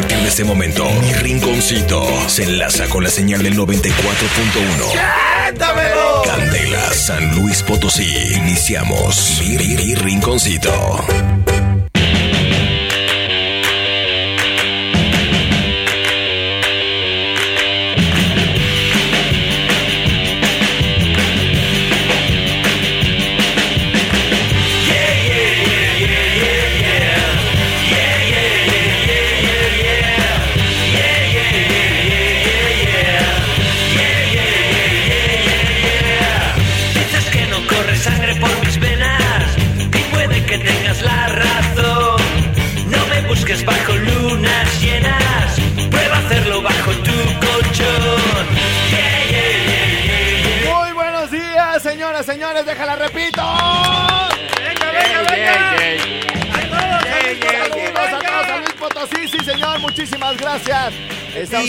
partir de este momento, mi rinconcito se enlaza con la señal del 94.1. Candela, San Luis Potosí. Iniciamos mi, mi- mi rinconcito.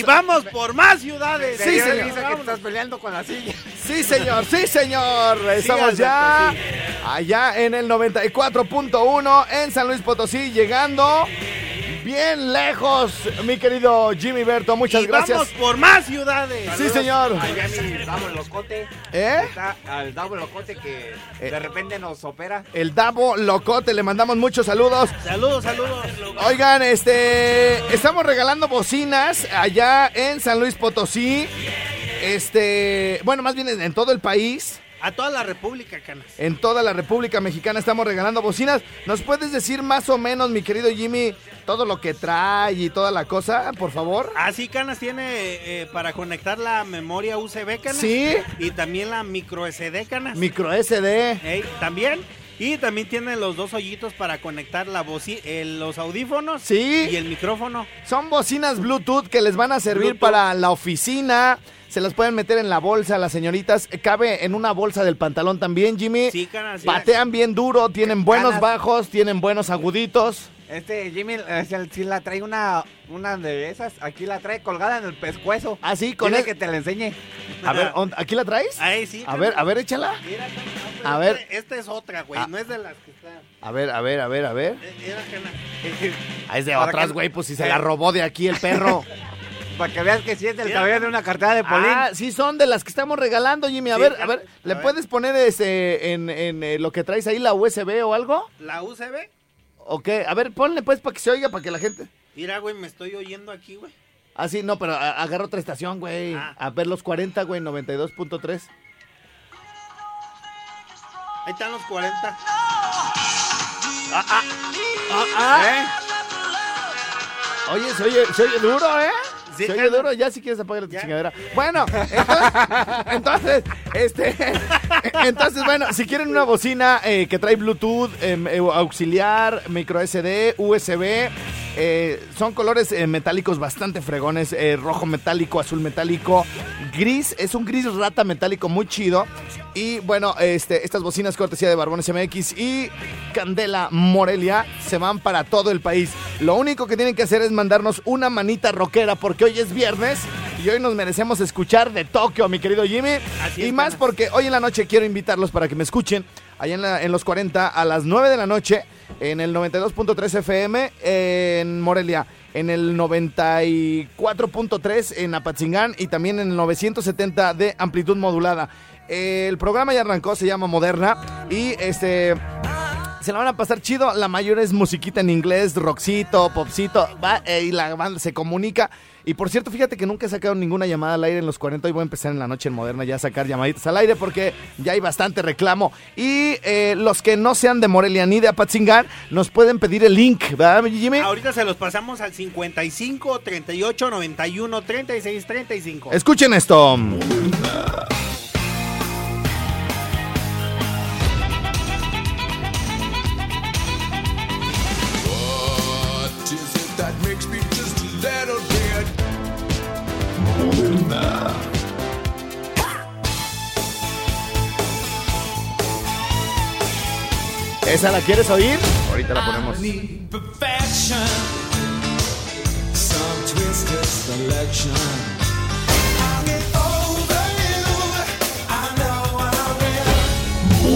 Y vamos por más ciudades. Sí, Señor, dice que te estás peleando con la silla. Sí, señor, sí, señor. Estamos ya allá en el 94.1 en San Luis Potosí, llegando bien lejos, mi querido Jimmy Berto. Muchas y gracias. vamos por más ciudades. Sí, señor. Allá mi Davo Locote. ¿Eh? Está al Davo Locote que Eh. de repente nos opera. El Davo Locote, le mandamos muchos saludos. Saludos, saludos. Oigan, este, estamos regalando bocinas allá en San Luis Potosí. Este, bueno, más bien en, en todo el país, A toda la República, Canas. en toda la República Mexicana estamos regalando bocinas. ¿Nos puedes decir más o menos, mi querido Jimmy, todo lo que trae y toda la cosa, por favor? Así Canas tiene eh, para conectar la memoria USB, Canas. Sí. Y también la micro SD, Canas. Micro SD. Ey, también. Y también tiene los dos hoyitos para conectar la eh, los audífonos Sí. y el micrófono. Son bocinas Bluetooth que les van a servir Bluetooth. para la oficina. Se las pueden meter en la bolsa las señoritas. Cabe en una bolsa del pantalón también, Jimmy. Sí, Canas. sí. Patean bien duro, tienen buenos bajos, tienen buenos aguditos. Este Jimmy eh, si- si la trae una, una de esas. Aquí la trae colgada en el pescuezo. Ah, sí, con el- que te la enseñe. A ver, ¿on- ¿aquí la traes? Ahí sí. A ver, a ver, échala. Mira, no, A ver. Esta, esta es otra, güey. Ah. No es de las que están. A ver, a ver, a ver, a ver. Eh. Ah, es de Para otras, que- güey, pues si se la robó de aquí el perro. Para que veas que sí es Mira. cabello de una cartera de Polín. ah, sí son de las que estamos regalando, Jimmy. A Sí, ver, ya- a ver, ¿le a ver. puedes poner ese en, en, eh, lo que traes ahí, la USB o algo? La UCB. ¿O qué? A ver, ponle pues para que se oiga, para que la gente... Mira, güey, me estoy oyendo aquí, güey. Ah, sí, no, pero agarra otra estación, güey. Ah. A ver los 40, güey, 92.3. Ahí están los 40. ¿Eh? Oye, se oye, se oye duro, ¿eh? Se oye duro, ya si quieres apagar tu chingadera. Bueno, entonces, entonces, este, entonces, bueno, si quieren una bocina eh, que trae Bluetooth, em, eh, auxiliar, micro SD, USB, eh, son colores eh, metálicos bastante fregones, eh, rojo metálico, azul metálico, gris, es un gris rata metálico muy chido. Y bueno, este, estas bocinas cortesía de Barbones MX y Candela Morelia se van para todo el país. Lo único que tienen que hacer es mandarnos una manita rockera porque hoy es viernes y hoy nos merecemos escuchar de Tokio, mi querido Jimmy. Así y más porque hoy en la noche quiero invitarlos para que me escuchen allá en, en los 40 a las 9 de la noche en el 92.3 FM en Morelia. En el 94.3 en Apatzingán y también en el 970 de amplitud modulada. El programa ya arrancó, se llama Moderna y este se la van a pasar chido. La mayor es musiquita en inglés, rockcito, popcito, va, eh, y la banda se comunica. Y por cierto, fíjate que nunca he sacado ninguna llamada al aire en los 40. Hoy voy a empezar en la noche en Moderna ya a sacar llamaditas al aire porque ya hay bastante reclamo. Y eh, los que no sean de Morelia ni de Apatzingán nos pueden pedir el link, ¿verdad, Jimmy? Ahorita se los pasamos al 55 38 91 36 35. Escuchen esto. ¿Esa la quieres oír? Ahorita la ponemos.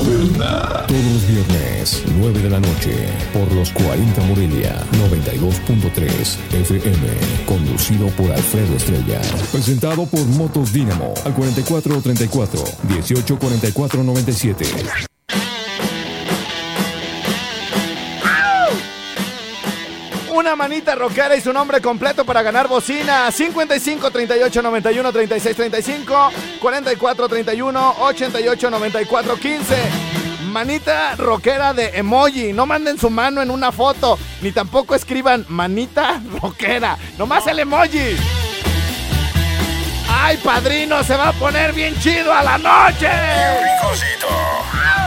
Todos los viernes, 9 de la noche, por los 40 Morelia, 92.3 FM, conducido por Alfredo Estrella. Presentado por Motos Dínamo, al 4434 184497. Una manita rockera y su nombre completo para ganar bocina. 55 38 91 36 35 44 31 88 94 15. Manita rockera de emoji. No manden su mano en una foto. Ni tampoco escriban manita rockera. Nomás el emoji. ¡Ay, padrino! Se va a poner bien chido a la noche. Rinconcito. But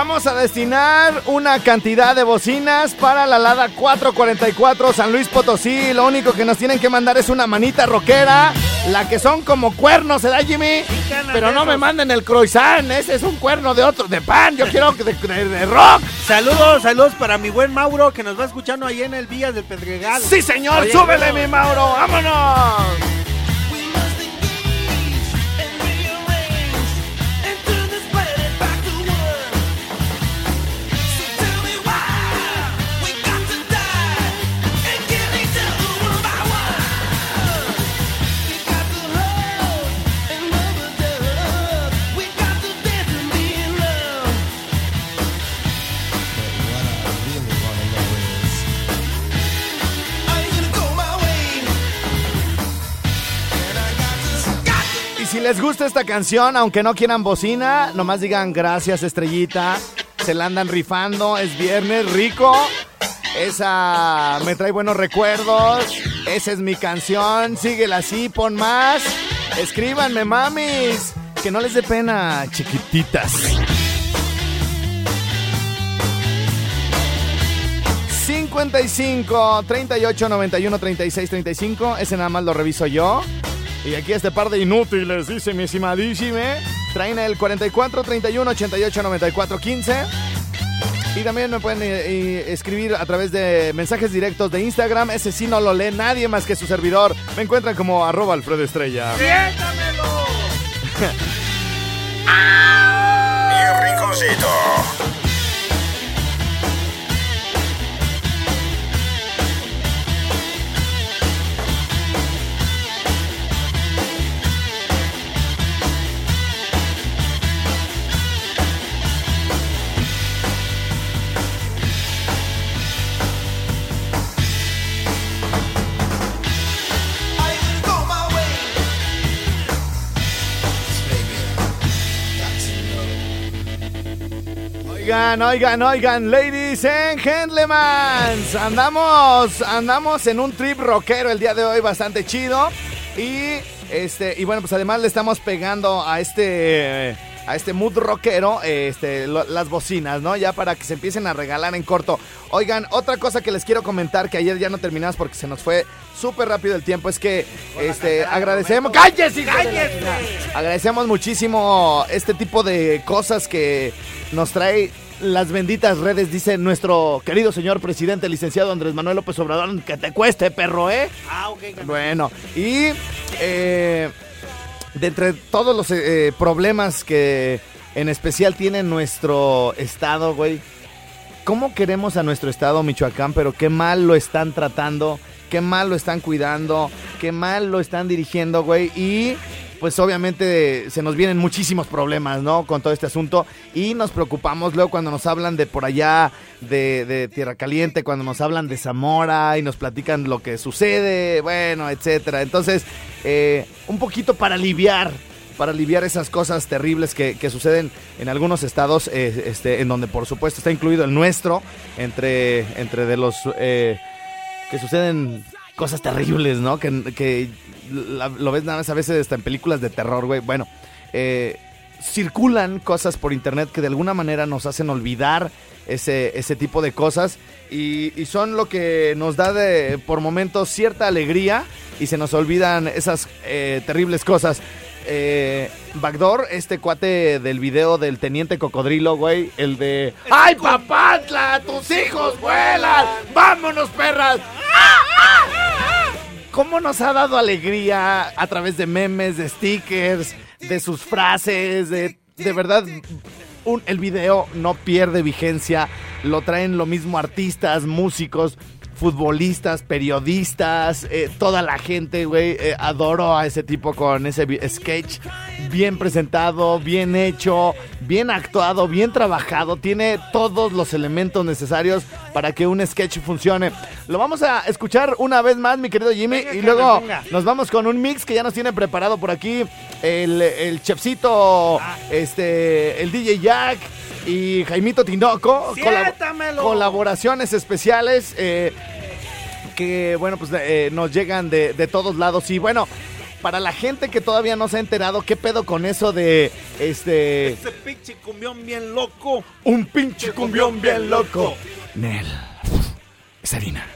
Vamos a destinar una cantidad de bocinas para la Lada 444 San Luis Potosí. Lo único que nos tienen que mandar es una manita rockera. La que son como cuernos, ¿se da Jimmy? Pero no me manden el croissant, ese es un cuerno de otro, de pan. Yo quiero de, de- de rock. Saludos, saludos para mi buen Mauro que nos va escuchando ahí en el Villas del Pedregal. Sí, señor, Oye, súbele, mi Mauro, vámonos. Les gusta esta canción, aunque no quieran bocina, nomás digan gracias, estrellita. Se la andan rifando, es viernes, rico. Esa me trae buenos recuerdos. Esa es mi canción. Síguela así, pon más. Escríbanme, mamis. Que no les dé pena, chiquititas. 55 38 91 36 35. Ese nada más lo reviso yo. Y aquí este par de inútiles, dice mi estimadísime. Traen el 44 31 88 94 15. Y también me pueden eh, eh, escribir a través de mensajes directos de Instagram. Ese sí no lo lee nadie más que su servidor. Me encuentran como arroba Alfredo Estrella. Mi rinconcito. Are Oigan, oigan, oigan, ladies and gentlemen. Andamos, andamos en un trip rockero el día de hoy bastante chido. Y este, y bueno, pues además le estamos pegando a este a este mood rockero este, lo- las bocinas, ¿no? Ya para que se empiecen a regalar en corto. Oigan, otra cosa que les quiero comentar, que ayer ya no terminamos porque se nos fue súper rápido el tiempo, es que este, agradecemos... ¡Cállese, chingada! Agradecemos muchísimo este tipo de cosas que nos trae las benditas redes, dice nuestro querido señor presidente, licenciado Andrés Manuel López Obrador, que te cueste, perro, ¿eh? Ah, ok. Bueno, y eh, de entre todos los eh, problemas que en especial tiene nuestro estado, güey, ¿cómo queremos a nuestro estado, Michoacán? Pero qué mal lo están tratando, qué mal lo están cuidando, qué mal lo están dirigiendo, güey, y pues obviamente se nos vienen muchísimos problemas, ¿no? Con todo este asunto y nos preocupamos luego cuando nos hablan de por allá, de, de Tierra Caliente, cuando nos hablan de Zamora y nos platican lo que sucede, bueno, etcétera. Entonces, eh, un poquito para aliviar para aliviar esas cosas terribles que, que suceden en algunos estados, eh, este, en donde por supuesto está incluido el nuestro, entre, entre de los eh, que suceden cosas terribles, ¿no? Que, que lo ves nada más a veces hasta en películas de terror, güey. Bueno, eh, circulan cosas por internet que de alguna manera nos hacen olvidar ese, ese tipo de cosas y, son lo que nos da de, por momentos cierta alegría y se nos olvidan esas eh, terribles cosas. Eh, Backdoor, este cuate del video del Teniente Cocodrilo, güey, el de ¡Ay, papatla! ¡Tus hijos vuelan! ¡Vámonos, perras! ¿Cómo nos ha dado alegría a través de memes, de stickers, de sus frases, de, de verdad, un- el video no pierde vigencia, lo traen lo mismo artistas, músicos, futbolistas, periodistas, eh, toda la gente, güey, eh, adoro a ese tipo con ese sketch bien presentado, bien hecho, bien actuado, bien trabajado, tiene todos los elementos necesarios para que un sketch funcione. Lo vamos a escuchar una vez más, mi querido Jimmy, Venga, y luego venga. nos vamos con un mix que ya nos tiene preparado por aquí el, el chefcito, Ah. este, el DJ Jack y Jaimito Tinoco. colab- colaboraciones especiales eh, que, bueno, pues eh, nos llegan de, de todos lados. Y bueno, para la gente que todavía no se ha enterado, ¿qué pedo con eso de este Ese pinche cumbión bien loco. un pinche cumbión bien loco? Nel, es harina.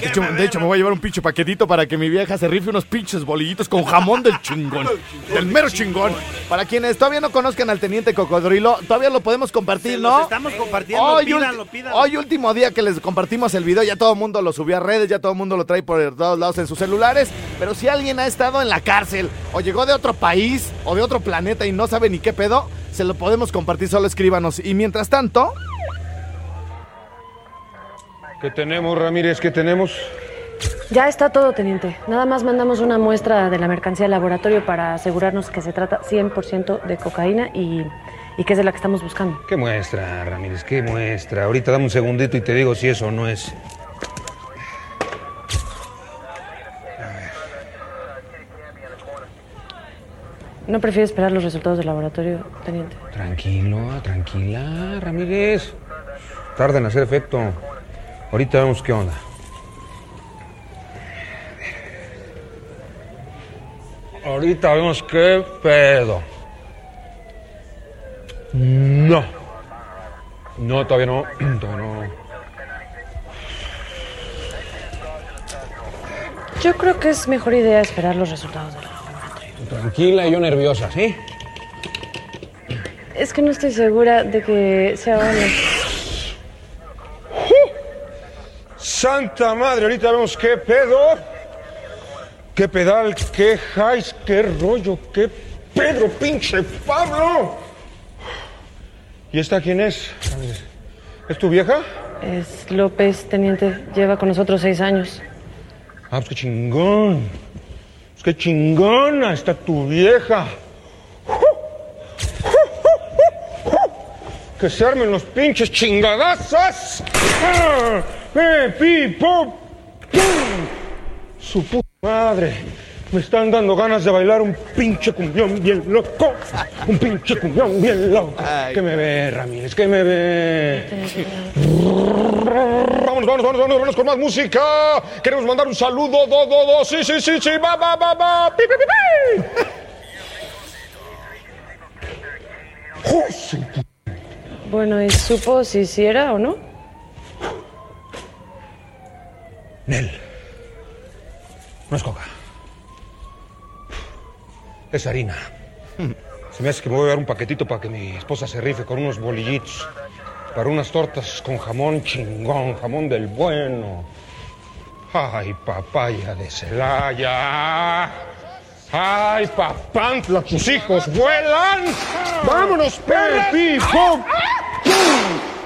De hecho, de hecho, me voy a llevar un pinche paquetito para que mi vieja se rife unos pinches bolillitos con jamón del chingón. del mero chingón. Para quienes todavía no conozcan al Teniente Cocodrilo, todavía lo podemos compartir, Se ¿no? estamos compartiendo. Hoy, pídanlo. hoy último día que les compartimos el video, ya todo el mundo lo subió a redes, ya todo el mundo lo trae por todos lados en sus celulares. Pero si alguien ha estado en la cárcel o llegó de otro país o de otro planeta y no sabe ni qué pedo, se lo podemos compartir, solo escríbanos. Y mientras tanto, ¿Qué tenemos, Ramírez? ¿Qué tenemos? Ya está todo, teniente. Nada más mandamos una muestra de la mercancía al laboratorio para asegurarnos que se trata 100% de cocaína y, y que es de la que estamos buscando. ¿Qué muestra, Ramírez? ¿Qué muestra? Ahorita dame un segundito y te digo si eso no es. ¿No prefiere esperar los resultados del laboratorio, teniente? Tranquilo, tranquila, Ramírez. Tarda en hacer efecto. Ahorita vemos qué onda. Ahorita vemos qué pedo. No. No, todavía no. Todavía no. Yo creo que es mejor idea esperar los resultados del laboratorio. Tranquila y yo nerviosa, ¿sí? Es que no estoy segura de que sea honesto. Santa madre, ahorita vemos qué pedo. Qué pedal, qué jais, qué rollo, qué Pedro, pinche Pablo. ¿Y esta quién es? ¿Es tu vieja? Es López, teniente. Lleva con nosotros seis años. Ah, pues qué chingón. Pues qué chingona está tu vieja. Que se armen los pinches chingadazos. ¡Eh, pi, pum! Su puta madre. Me están dando ganas de bailar un pinche cumbión bien loco. Un pinche cumbión bien loco. Ay. ¿Qué me ve, Ramírez? ¿Qué me ve? Vamos, vamos, vamos, vamos, vamos con más música. Queremos mandar un saludo, do, do, do. Sí, sí, sí, sí, va, va, va, va. Pi, pi, pi, pi. Bueno, ¿y supo si sí era o no? Nel. No es coca. Es harina. Se me hace que me voy a dar un paquetito para que mi esposa se rife con unos bolillitos. Para unas tortas con jamón chingón, jamón del bueno. Ay, papaya de Celaya. Ay, papantla, tus hijos vuelan. Vámonos, Pepi, pum, pum.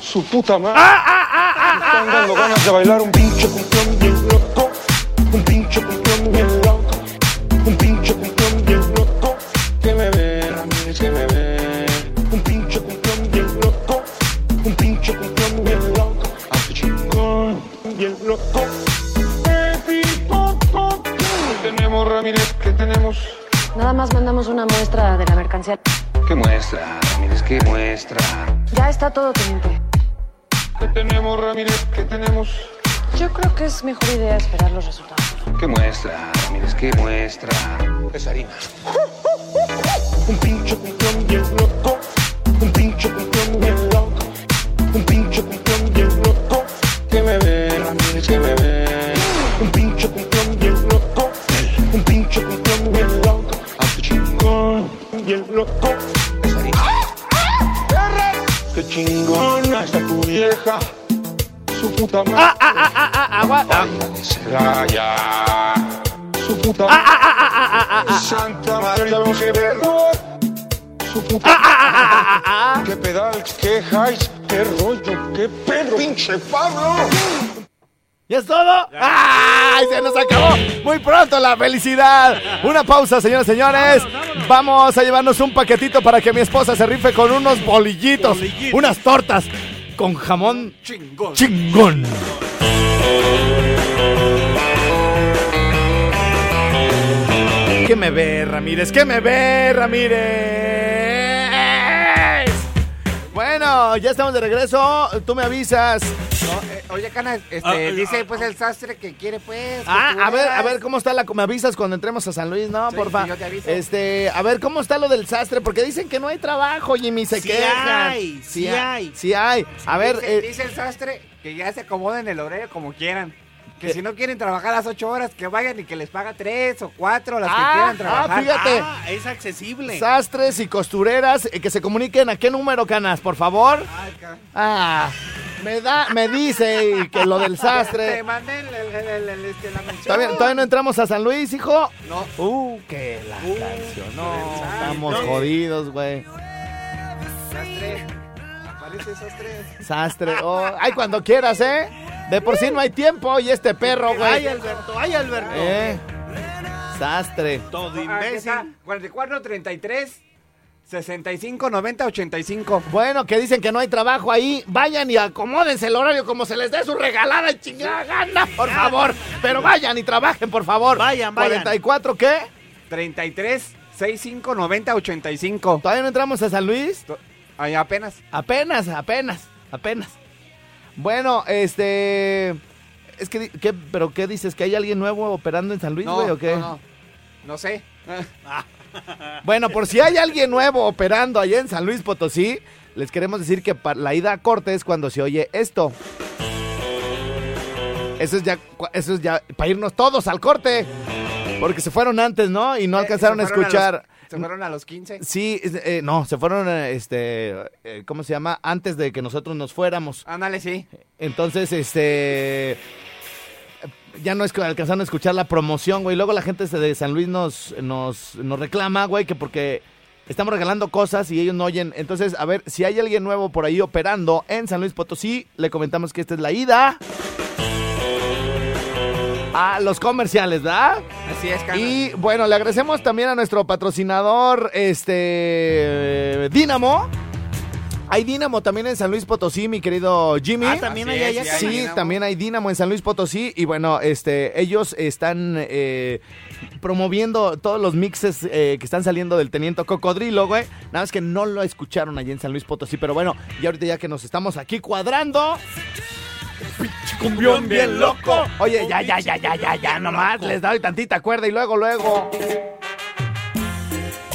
Su puta madre. Me están dando ganas de bailar un pinche cumbión bien loco. Un pinche cumbión bien loco. Un pinche cumbión bien loco. Que me ve, Ramírez, que me ve. Un pinche cumbión bien loco. Un pinche cumbión bien loco. Hace chingón, bien loco. Pepi, pum, pum, pum. ¿Qué tenemos, Ramírez? ¿Qué tenemos? Nada más mandamos una muestra de la mercancía. ¿Qué muestra, Ramírez? ¿Qué muestra? Ya está todo, teniente. ¿Qué tenemos, Ramírez? ¿Qué tenemos? Yo creo que es mejor idea esperar los resultados. ¿Qué muestra, Ramírez? ¿Qué muestra? Es harina. Un pinche cumbión bien loco. Un pinche cumbión bien loco. Un pinche cumbión bien loco. Que me ve, Ramírez, que me ve. Un pinche cumbión bien loco. Un pinche cumbión bien loco. Hace chingón, bien loco. Qué chingona está tu vieja. Su puta madre. Ah, ah, ah, ah, ah, aguanta. De. Su puta Ah, ah, ah, ah, ah, ah, ah. Santa madre, verlo. Su puta Ah, ah, ah, ah, ah, ah. Qué pedal, qué highs, qué rollo, qué pedo, pinche Pablo. ¿Ya es todo? ¡Ay! Se nos acabó muy pronto la felicidad. Una pausa, señoras y señores. Vamos a llevarnos un paquetito para que mi esposa se rife con unos bolillitos, Bolillitos. unas tortas con jamón Chingón. chingón. ¿Qué me ve, Ramírez? ¿Qué me ve, Ramírez? Bueno, ya estamos de regreso. Tú me avisas. Oye, Cana, este, Ah, eh, dice ah, pues el sastre que quiere pues. que Ah, a ver, a ver cómo está la. Me avisas cuando entremos a San Luis, ¿no? Sí, porfa. sí, yo te aviso. Este, a ver cómo está lo del sastre, porque dicen que no hay trabajo, Jimmy, se Sí quejan. hay, sí ha- hay. Sí hay. A ver, dice, eh, dice el sastre que ya se acomoden el horario como quieran. Que si no quieren trabajar las ocho horas, que vayan y que les paga tres o cuatro las Ah, que quieran ah, trabajar. fíjate. Ah, es accesible. sastres y costureras eh, que se comuniquen a qué número, Canas, por favor. Ah, me da, me dice que lo del Te sastre. mandé el, el- el- el- este, la mención. ¿Todavía, todavía no entramos a San Luis, hijo? No. Uh, que la canción. No, estamos no. jodidos, güey. Sastre. Aparece sastre. Sastre. oh, ay, cuando quieras, ¿eh? De por sí no hay tiempo y este perro, Ay, güey. Alberto, ay, Alberto. Eh. Sastre. Todo imbécil. está, 44, 33, 65, 90, 85. Bueno, que dicen que no hay trabajo ahí. Vayan y acomódense el horario como se les dé su regalada y chingada gana, por favor. Pero vayan y trabajen, por favor. Vayan, vayan. ¿44 qué? 33, 65, 90, 85. ¿Todavía no entramos a San Luis? Ay, apenas. Apenas, apenas, apenas. Bueno, este... Es que, di- ¿qué, ¿pero qué dices? ¿Que hay alguien nuevo operando en San Luis, No, güey, o qué? no, no. No sé. Bueno, por si hay alguien nuevo operando allá en San Luis Potosí, les queremos decir que la ida a corte es cuando se oye esto. Eso es ya, eso es ya para irnos todos al corte. Porque se fueron antes, ¿no? Y no Eh, alcanzaron a escuchar. los- se fueron a los 15. Sí, eh, no, se fueron, este, eh, ¿cómo se llama? Antes de que nosotros nos fuéramos. Ándale, sí. Entonces, este, ya no es que alcanzaron a escuchar la promoción, güey. Luego la gente de San Luis nos, nos, nos reclama, güey, que porque estamos regalando cosas y ellos no oyen. Entonces, a ver, si hay alguien nuevo por ahí operando en San Luis Potosí, le comentamos que esta es la ida a los comerciales, ¿verdad? Así es, Carlos. Y bueno, le agradecemos también a nuestro patrocinador, este, Dínamo. Hay Dínamo también en San Luis Potosí, mi querido Jimmy. Ah, también hay es, allá. sí hay. Sí, Dínamo. también hay Dínamo en San Luis Potosí y bueno, este, ellos están eh, promoviendo todos los mixes eh, que están saliendo del Teniente Cocodrilo, güey. Nada más que no lo escucharon allí en San Luis Potosí, pero bueno, y ahorita ya que nos estamos aquí cuadrando. Cumbión bien loco. Oye, ya, ya, ya, ya, ya, ya, nomás les doy tantita cuerda y luego, luego.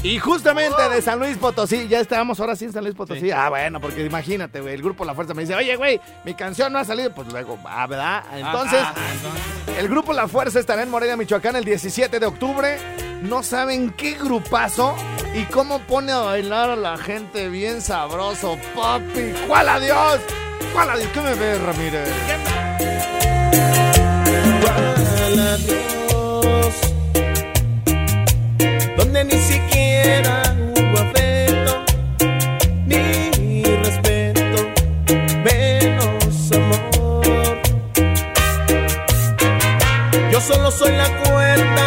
Y justamente de San Luis Potosí, ya estábamos ahora sí en San Luis Potosí. Ah, bueno, porque imagínate, güey, el grupo La Fuerza me dice, oye, güey, mi canción no ha salido. Pues luego, ah, ¿verdad? Entonces, Ah, entonces. el grupo La Fuerza estará en Morelia, Michoacán, el 17 de octubre. No saben qué grupazo y cómo pone a bailar a la gente bien sabroso, papi. ¿Cuál adiós? ¿Cuál adiós? ¿Qué me ves, Ramírez? Donde ni siquiera hubo afecto ni respeto, menos amor. Yo solo soy la cuerda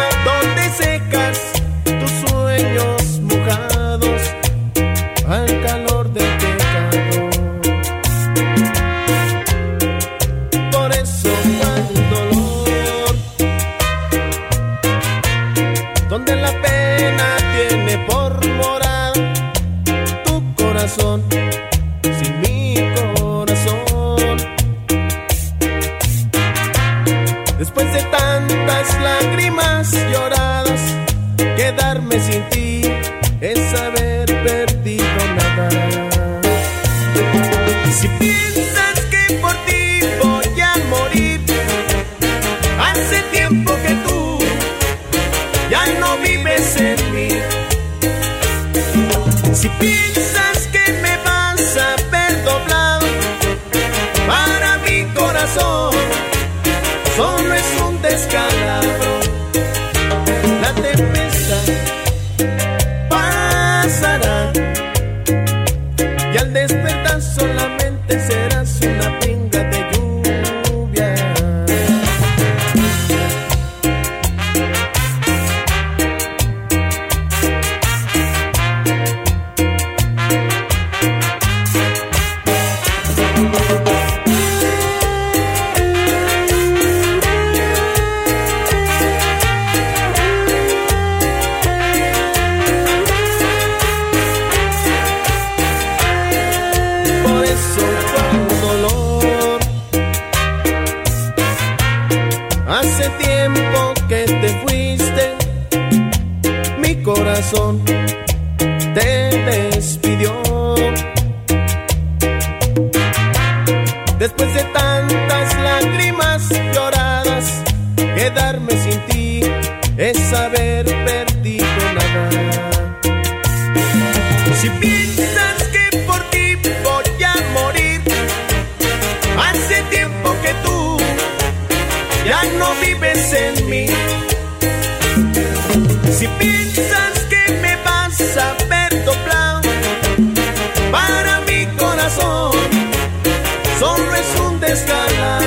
escalar.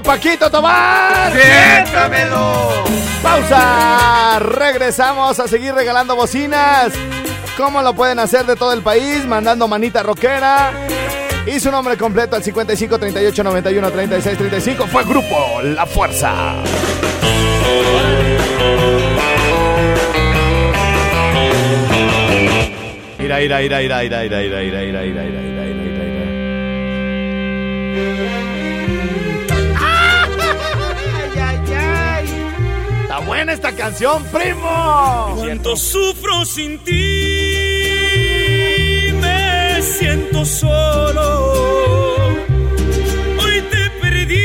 Paquito Tomás. ¡Siéntamelo! Pausa. Regresamos a seguir regalando bocinas. ¿Cómo lo pueden hacer de todo el país? Mandando manita rockera. Y su nombre completo al 55 38 91 36 35 fue Grupo La Fuerza. Ira, ira, ira, ira, ira, ira, ira, ira, ira, ira, ira, ira, ira, ira, buena esta canción, primo. Cuánto sufro sin ti, me siento solo. Hoy te perdí,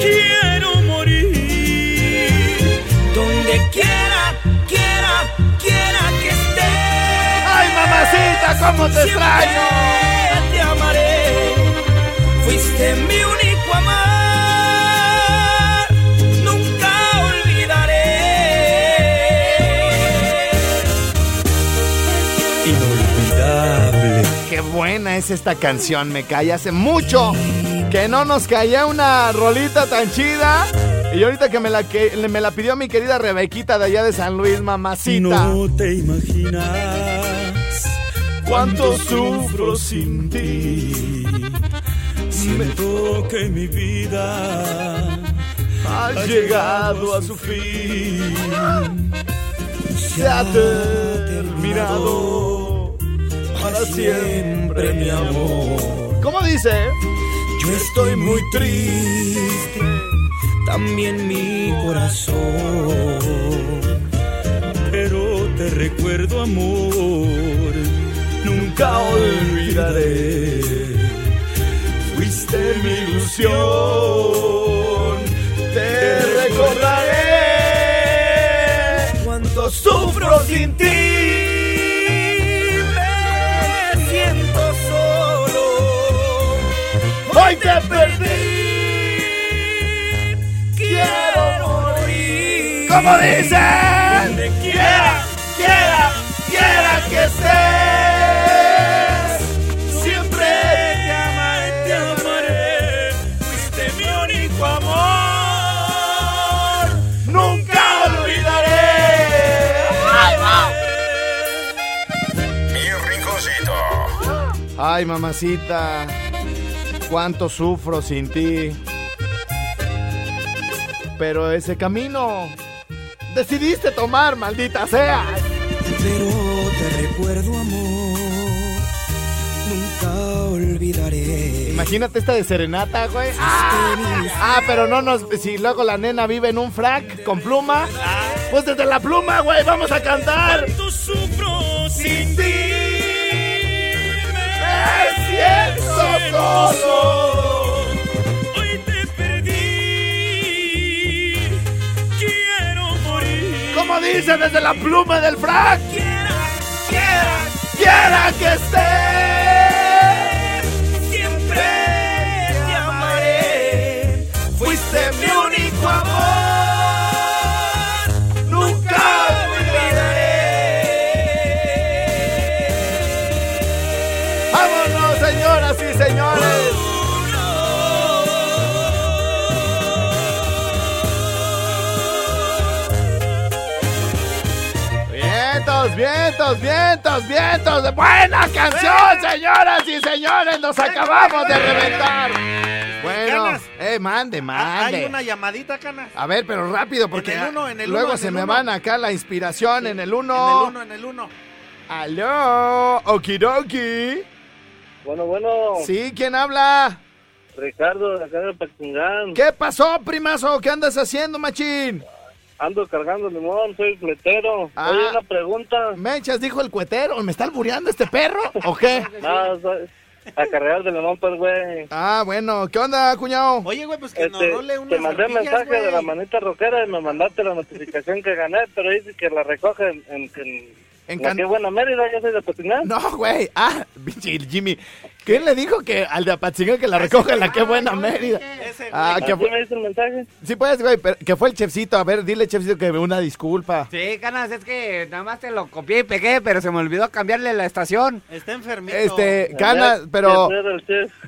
quiero morir. Donde quiera, quiera, quiera que estés. ¡Ay, mamacita, cómo te extraño! Buena es esta canción, me cae. Hace mucho que no nos caía una rolita tan chida. Y ahorita que me la, que me la pidió mi querida Rebequita de allá de San Luis, mamacita. No te imaginas cuánto sufro sin ti. Siento que mi vida ha llegado a su fin. Se ha terminado para siempre, mi amor. ¿Cómo dice? Yo estoy muy triste, también mi corazón. Pero te recuerdo, amor, nunca olvidaré. Fuiste mi ilusión, te recordaré. Cuánto sufro sin ti. ¿Cómo dice? Donde quiera, quiera, quiera que estés. Siempre te amaré, te amaré. Fuiste mi único amor. Nunca olvidaré. Mi rinconcito. Ay, mamacita, cuánto sufro sin ti. Pero ese camino decidiste tomar, maldita sea. Pero te recuerdo, amor. Nunca olvidaré. Imagínate esta de serenata, güey. Ah, ah, pero no nos. Si luego la nena vive en un frac con pluma, pues desde la pluma, güey, vamos a cantar. Cuánto sufro sin ti. Me siento solo. Dice desde la pluma del frac. Quiera, quiera, Quiera que esté. siempre te amaré. Fuiste mi único amor. Vientos, vientos, vientos, vientos. Buena canción, señoras y señores. Nos acabamos de reventar. Bueno, Canas. eh, mande, Ah, mande. Hay una llamadita, Canas. A ver, pero rápido, porque En el uno, en el luego uno, en se el me uno. van acá la inspiración en el En el uno. uno, en el uno. Aló, okidoki. Bueno, bueno, Sí, ¿quién habla? Ricardo, de acá de Pachingán. ¿Qué pasó, primazo? ¿Qué andas haciendo, machín? Ando cargando limón, soy fletero. Ah. Oye, una pregunta. Mechas, dijo el cuetero. ¿Me está albureando este perro o qué? No, soy a cargar de limón, pues, güey. Ah, bueno, ¿qué onda, cuñado? Oye, güey, pues que nos Este, role unas te mandé tortillas, mensaje de la manita rockera y me mandaste la notificación que gané, pero dice que la recoge en, en, en, En Can- que buena Mérida, yo soy de Patinar. No, güey. Ah, pinche Jimmy. ¿Quién le dijo que al de Apatzingán que la recoge en la qué buena Mérida? Ah, que fue, me dice el mensaje. sí puedes, güey, pero que fue el chefcito. A ver, dile, chefcito, que una disculpa. Sí, ganas, es que nada más te lo copié y pegué, pero se me olvidó cambiarle la estación. Está enfermito. Este, canas, pero...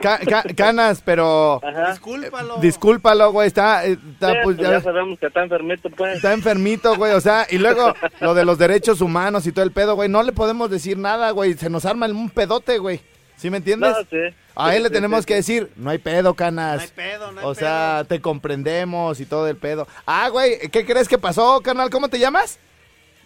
Ca- ca- canas, pero... Ajá. Discúlpalo. Discúlpalo, güey, está... eh, está, Sí, pues, pues ya- ya sabemos que está enfermito, pues. Está enfermito, güey, o sea, y luego lo de los derechos humanos y todo el pedo, güey, no le podemos decir nada, güey, se nos arma un pedote, güey. ¿Sí me entiendes? No, sí. A Sí, él le sí, tenemos sí, que sí. decir, no hay pedo, canas. No hay pedo, no hay o sea, te comprendemos y todo el pedo. Ah, güey, ¿qué crees que pasó, carnal? ¿Cómo te llamas?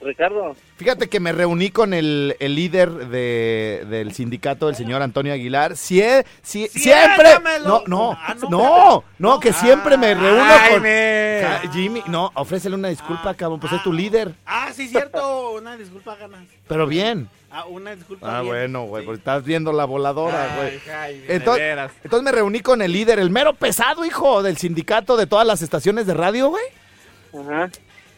Ricardo, Fíjate que me reuní con el, el líder de, del sindicato, el señor Antonio Aguilar. Sie, sie- siempre. No, no, Ah, no, no. no, que siempre me reúno con. Ja- Jimmy, no, ofrécele una disculpa, cabrón, pues es tu líder. Ah, sí, cierto. Una disculpa, Ganas. Pero bien. Ah, una disculpa. Ah, bien. bueno, güey, Sí. pues estás viendo la voladora, güey. Entonces, entonces me reuní con el líder, el mero pesado, hijo, del sindicato de todas las estaciones de radio, güey. ajá.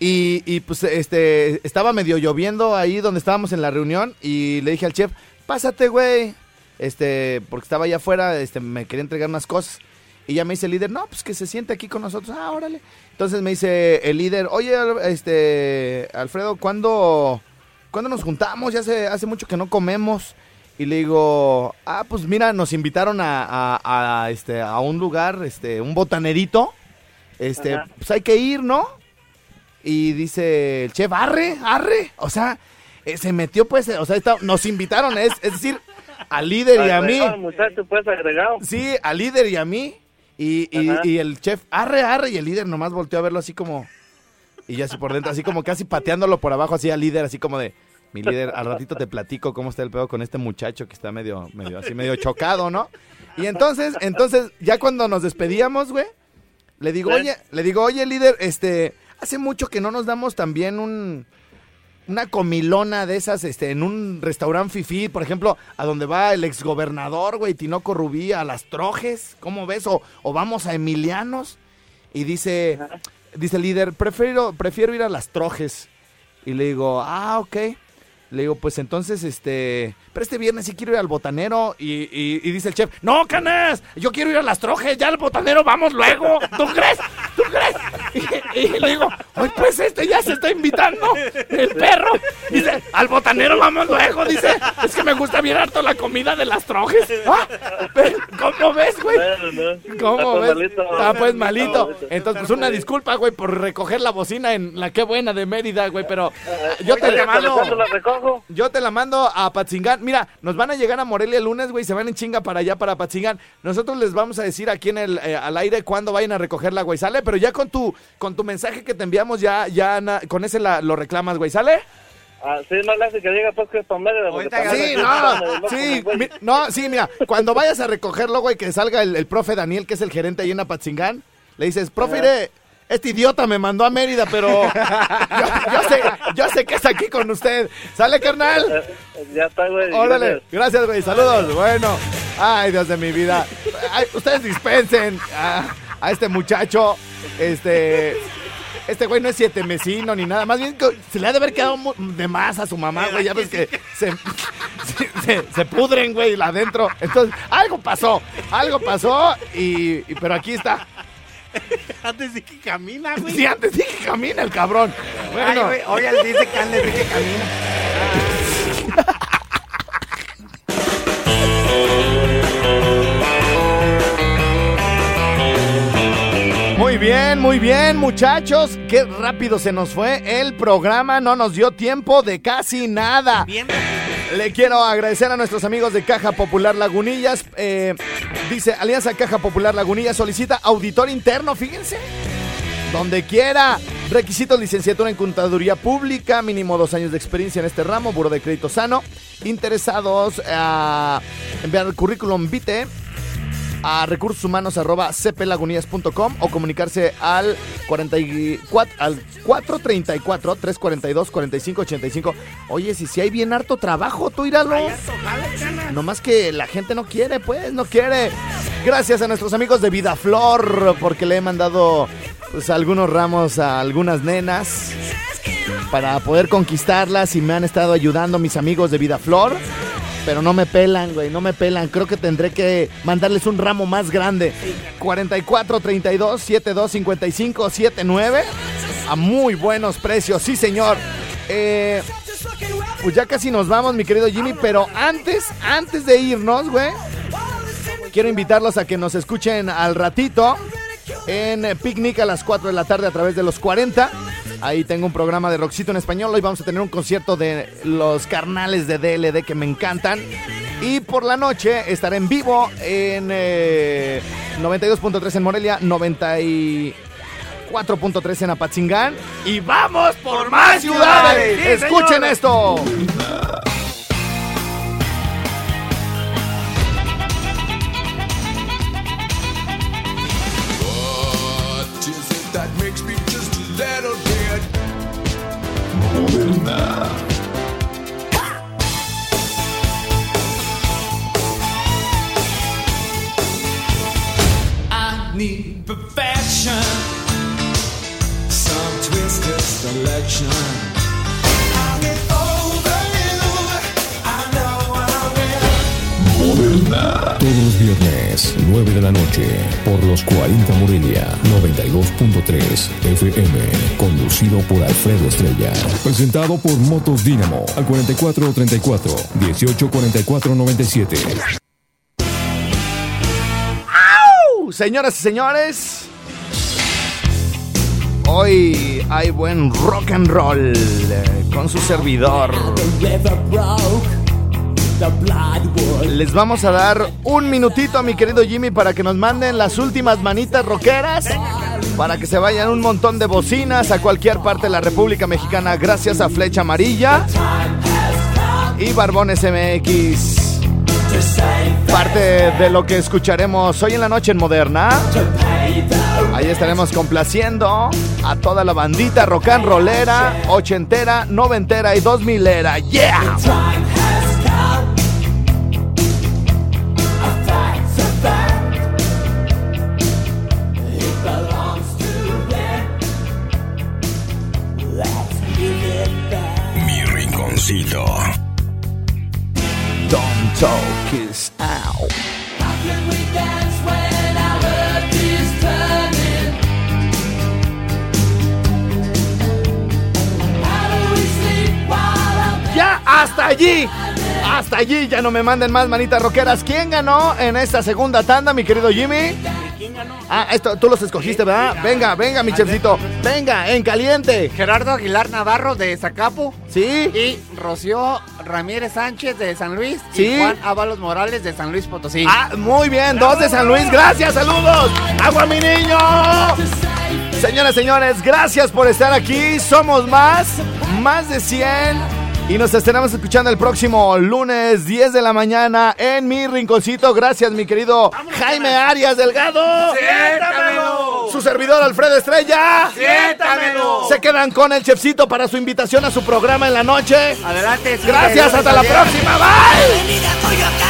Y, y, pues este estaba medio lloviendo ahí donde estábamos en la reunión y le dije al chef, pásate, güey. Este, porque estaba allá afuera, este, me quería entregar unas cosas. Y ya me dice el líder, no, pues que se siente aquí con nosotros. Ah, órale. Entonces me dice el líder, oye, este, Alfredo, ¿cuándo, ¿cuándo nos juntamos? Ya hace, hace mucho que no comemos. Y le digo, ah, pues mira, nos invitaron a, a- a, este, a un lugar, este, un botanerito. Este, Ajá. pues hay que ir, ¿no? Y dice el chef, arre, arre. O sea, eh, se metió pues, o sea, está- nos invitaron, es, es decir, al líder y a mí. Muchacho, pues agregado. Sí, al líder y a mí. Y, y- y el chef, arre, arre, y el líder nomás volteó a verlo así como. Y ya así por dentro, así como casi pateándolo por abajo, así al líder, así como de. Mi líder, al ratito te platico cómo está el pedo con este muchacho que está medio, medio así, medio chocado, ¿no? Y entonces, entonces, ya cuando nos despedíamos, güey, le digo, oye, le digo, oye, líder, este, hace mucho que no nos damos también un, una comilona de esas, este, en un restaurante fifí, por ejemplo, a donde va el exgobernador, güey, Tinoco Rubí, a las Trojes, ¿cómo ves? O, o vamos a Emilianos. Y dice, dice el líder, prefiero, prefiero ir a las Trojes. Y le digo, ah, ok. Le digo, pues entonces, este, pero este viernes sí quiero ir al botanero. Y, y- y dice el chef, no, canas, yo quiero ir a las trojes, ya al botanero vamos luego. ¿Tú crees? ¿Tú crees? Y, y le digo, "Ay, pues este ya se está invitando, el perro. Dice, al botanero vamos luego. Dice, es que me gusta bien harto la comida de las trojes. Ah, ¿Cómo ves, güey? ¿Cómo pues ves? Está pues Está malito. malito. Entonces, pues una disculpa, güey, por recoger la bocina en la que buena de Mérida, güey, pero yo te la ¿pero mando. Yo te la mando a Patzingán. Mira, nos van a llegar a Morelia el lunes, güey, se van en chinga para allá, para Patzingán. Nosotros les vamos a decir aquí en el, eh, al aire cuándo vayan a recogerla, güey, ¿sale? Pero ya con tu, con tu mensaje que te enviamos, ya, ya, na- con ese la- lo reclamas, güey, ¿sale? Ah, sí, no le hace que diga pues que es Mérida, Sí, no, está sí, mi- no, sí, mira, cuando vayas a recogerlo, güey, que salga el, el profe Daniel, que es el gerente ahí en Apatzingán, le dices, profe, mire, este idiota me mandó a Mérida, pero yo, yo sé, yo sé que es aquí con usted. ¿Sale, carnal? Eh, Ya está, güey. Órale, gracias. gracias, güey, saludos. Bueno, ay, Dios de mi vida. Ay, ustedes dispensen a, a este muchacho, este... Este güey no es siete mesino ni nada. Más bien se le ha de haber quedado de más a su mamá, güey. Ya ves que se, se, se- se pudren, güey, la adentro. Entonces, algo pasó. Algo pasó y, y- pero aquí está. Antes de que camina, güey. Sí, antes dije que camina el cabrón. Bueno, Ay, güey, él dice que antes de que camina. Muy bien, muy bien, muchachos. Qué rápido se nos fue el programa. No nos dio tiempo de casi nada. Le quiero agradecer a nuestros amigos de Caja Popular Lagunillas. Eh, dice Alianza Caja Popular Lagunillas solicita auditor interno, fíjense. Donde quiera. Requisitos licenciatura en contaduría pública, mínimo dos años de experiencia en este ramo, buro de crédito sano. Interesados a enviar el currículum vitae a recursos humanos arroba cplagunillas.com o comunicarse al 44 al 434 342 45 85. Oye, si si hay bien harto trabajo, tú íralo. Nomás que la gente no quiere, pues, no quiere. Gracias a nuestros amigos de Vidaflor porque le he mandado pues algunos ramos a algunas nenas para poder conquistarlas y me han estado ayudando mis amigos de Vidaflor. Pero no me pelan, güey, no me pelan. Creo que tendré que mandarles un ramo más grande. 44 32 72 55 79 a muy buenos precios. Sí, señor. Eh, pues ya casi nos vamos, mi querido Jimmy, pero antes, antes de irnos, güey, quiero invitarlos a que nos escuchen al ratito en eh, Picnic a las 4 de la tarde a través de los 40. Ahí tengo un programa de Roxito en español. Hoy vamos a tener un concierto de los carnales de DLD que me encantan. Y por la noche estaré en vivo en eh, 92.3 en Morelia, 94.3 en Apatzingán. Y vamos por más ciudades. Sí, Escuchen señor. esto. Selection. I'll get over you. I know I will. Todos los viernes, 9 de la noche, por los 40 Morelia, 92.3 FM, conducido por Alfredo Estrella. Presentado por Motos Dínamo, al 4434 184497. ¡Au! Señoras y señores, hoy hay buen rock and roll eh, con su servidor. Les vamos a dar un minutito a mi querido Jimmy para que nos manden las últimas manitas rockeras. Para que se vayan un montón de bocinas a cualquier parte de la República Mexicana gracias a Flecha Amarilla y Barbones MX. Parte de lo que escucharemos hoy en la noche en Moderna. Ahí estaremos complaciendo a toda la bandita rock and rollera, ochentera, noventera y dos milera. ¡Yeah! Talk is out. Ya hasta allí. Hasta allí ya no me manden más manitas rockeras. ¿Quién ganó en esta segunda tanda, mi querido Jimmy? Ah, esto tú los escogiste, ¿verdad? Venga, venga, mi chefcito. Venga, en caliente. Gerardo Aguilar Navarro de Zacapu. Sí. Y Rocío Ramírez Sánchez de San Luis. Sí. Y Juan Ábalos Morales de San Luis Potosí. Ah, muy bien, dos de San Luis. Gracias, saludos. Agua, mi niño. Señoras, señores, gracias por estar aquí. Somos más, más de 100. Y nos estaremos escuchando el próximo lunes 10 de la mañana en mi rinconcito. Gracias, mi querido Jaime Arias Delgado. ¡Siéntamelo! Su servidor Alfredo Estrella. ¡Siéntamelo! Se quedan con el chefcito para su invitación a su programa en la noche. Adelante. Gracias, hasta la próxima. Bye.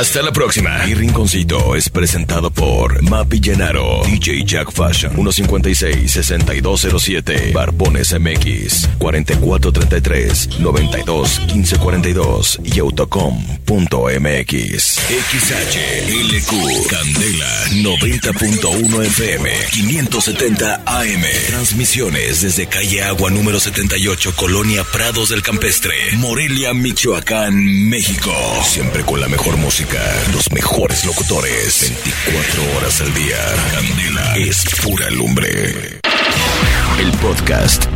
Hasta la próxima. Mi rinconcito es presentado por Mapi Llenaro, DJ Jack Fashion, 156-6207, Barbones MX, 4433-921542 y autocom.mx. XHLQ, Candela, 90.1 FM, 570 AM. Transmisiones desde calle Agua número 78, Colonia Prados del Campestre, Morelia, Michoacán, México. Siempre con la mejor música, los mejores locutores, 24 horas al día. Candela es pura lumbre. El podcast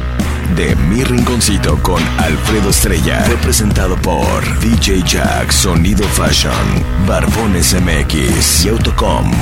de Mi Rinconcito con Alfredo Estrella fue presentado por DJ Jack Sonido Fashion, Barbones MX y Autocom.mx.